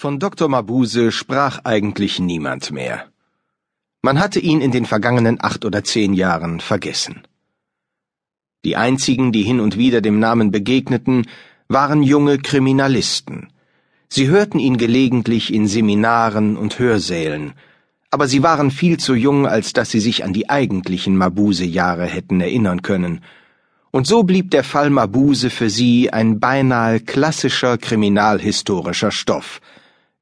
Von Dr. Mabuse sprach eigentlich niemand mehr. Man hatte ihn in den vergangenen acht oder zehn Jahren vergessen. Die einzigen, die hin und wieder dem Namen begegneten, waren junge Kriminalisten. Sie hörten ihn gelegentlich in Seminaren und Hörsälen, aber sie waren viel zu jung, als dass sie sich an die eigentlichen Mabuse-Jahre hätten erinnern können – und so blieb der Fall Mabuse für sie ein beinahe klassischer kriminalhistorischer Stoff,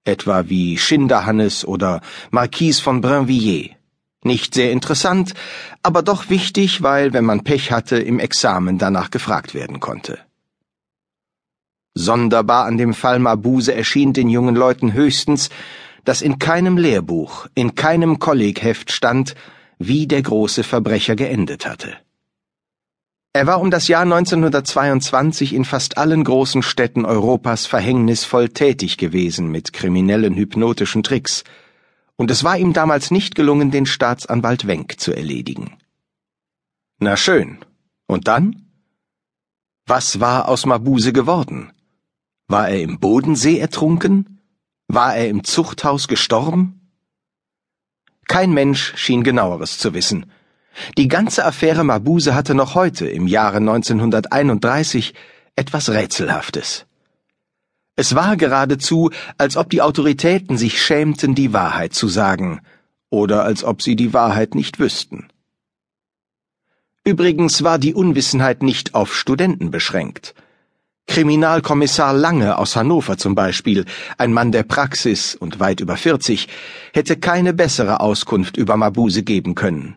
etwa wie Schinderhannes oder Marquise von Brinvilliers. Nicht sehr interessant, aber doch wichtig, weil, wenn man Pech hatte, im Examen danach gefragt werden konnte. Sonderbar an dem Fall Mabuse erschien den jungen Leuten höchstens, dass in keinem Lehrbuch, in keinem Kollegheft stand, wie der große Verbrecher geendet hatte. Er war um das Jahr 1922 in fast allen großen Städten Europas verhängnisvoll tätig gewesen mit kriminellen hypnotischen Tricks, und es war ihm damals nicht gelungen, den Staatsanwalt Wenck zu erledigen. Na schön. Und dann? Was war aus Mabuse geworden? War er im Bodensee ertrunken? War er im Zuchthaus gestorben? Kein Mensch schien genaueres zu wissen, die ganze Affäre Mabuse hatte noch heute, im Jahre 1931, etwas Rätselhaftes. Es war geradezu, als ob die Autoritäten sich schämten, die Wahrheit zu sagen, oder als ob sie die Wahrheit nicht wüssten. Übrigens war die Unwissenheit nicht auf Studenten beschränkt. Kriminalkommissar Lange aus Hannover zum Beispiel, ein Mann der Praxis und weit über 40, hätte keine bessere Auskunft über Mabuse geben können.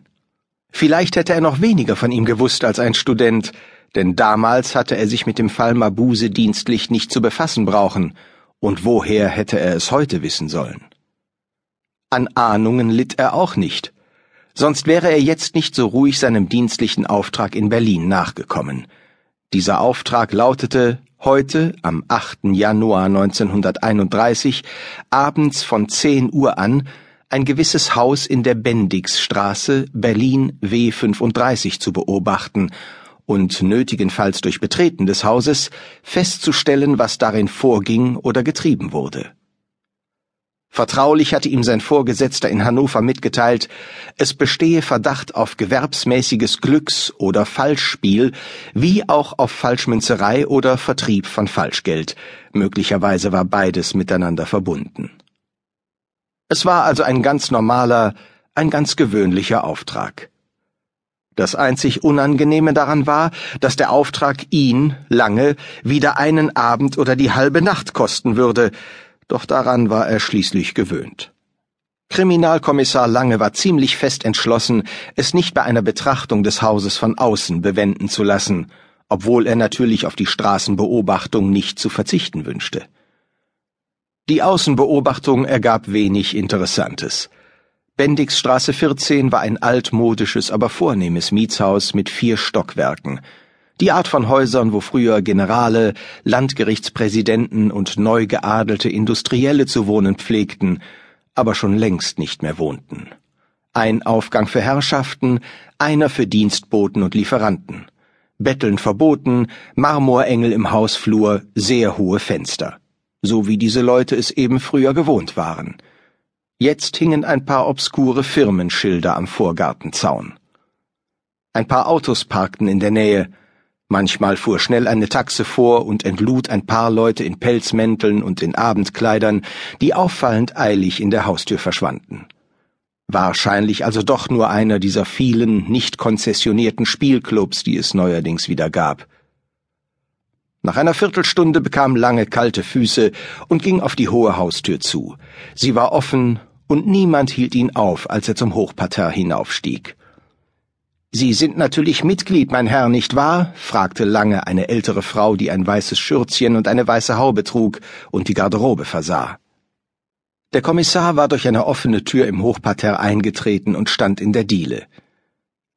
Vielleicht hätte er noch weniger von ihm gewusst als ein Student, denn damals hatte er sich mit dem Fall Mabuse dienstlich nicht zu befassen brauchen, und woher hätte er es heute wissen sollen? An Ahnungen litt er auch nicht, sonst wäre er jetzt nicht so ruhig seinem dienstlichen Auftrag in Berlin nachgekommen. Dieser Auftrag lautete, heute, am 8. Januar 1931, abends von 10 Uhr an, ein gewisses Haus in der Bendixstraße, Berlin W 35 zu beobachten und nötigenfalls durch Betreten des Hauses festzustellen, was darin vorging oder getrieben wurde. Vertraulich hatte ihm sein Vorgesetzter in Hannover mitgeteilt, es bestehe Verdacht auf gewerbsmäßiges Glücks- oder Falschspiel, wie auch auf Falschmünzerei oder Vertrieb von Falschgeld. Möglicherweise war beides miteinander verbunden. Es war also ein ganz normaler, ein ganz gewöhnlicher Auftrag. Das einzig Unangenehme daran war, dass der Auftrag ihn, lange, wieder einen Abend oder die halbe Nacht kosten würde, doch daran war er schließlich gewöhnt. Kriminalkommissar Lange war ziemlich fest entschlossen, es nicht bei einer Betrachtung des Hauses von außen bewenden zu lassen, obwohl er natürlich auf die Straßenbeobachtung nicht zu verzichten wünschte. Die Außenbeobachtung ergab wenig Interessantes. Bendixstraße 14 war ein altmodisches, aber vornehmes Mietshaus mit vier Stockwerken. Die Art von Häusern, wo früher Generale, Landgerichtspräsidenten und neu geadelte Industrielle zu wohnen pflegten, aber schon längst nicht mehr wohnten. Ein Aufgang für Herrschaften, einer für Dienstboten und Lieferanten. Betteln verboten, Marmorengel im Hausflur, sehr hohe Fenster so wie diese Leute es eben früher gewohnt waren. Jetzt hingen ein paar obskure Firmenschilder am Vorgartenzaun. Ein paar Autos parkten in der Nähe, manchmal fuhr schnell eine Taxe vor und entlud ein paar Leute in Pelzmänteln und in Abendkleidern, die auffallend eilig in der Haustür verschwanden. Wahrscheinlich also doch nur einer dieser vielen nicht konzessionierten Spielclubs, die es neuerdings wieder gab. Nach einer Viertelstunde bekam Lange kalte Füße und ging auf die hohe Haustür zu. Sie war offen, und niemand hielt ihn auf, als er zum Hochparterre hinaufstieg. Sie sind natürlich Mitglied, mein Herr, nicht wahr? fragte Lange eine ältere Frau, die ein weißes Schürzchen und eine weiße Haube trug und die Garderobe versah. Der Kommissar war durch eine offene Tür im Hochparterre eingetreten und stand in der Diele.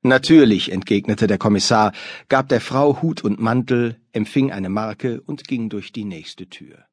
Natürlich, entgegnete der Kommissar, gab der Frau Hut und Mantel, empfing eine Marke und ging durch die nächste Tür.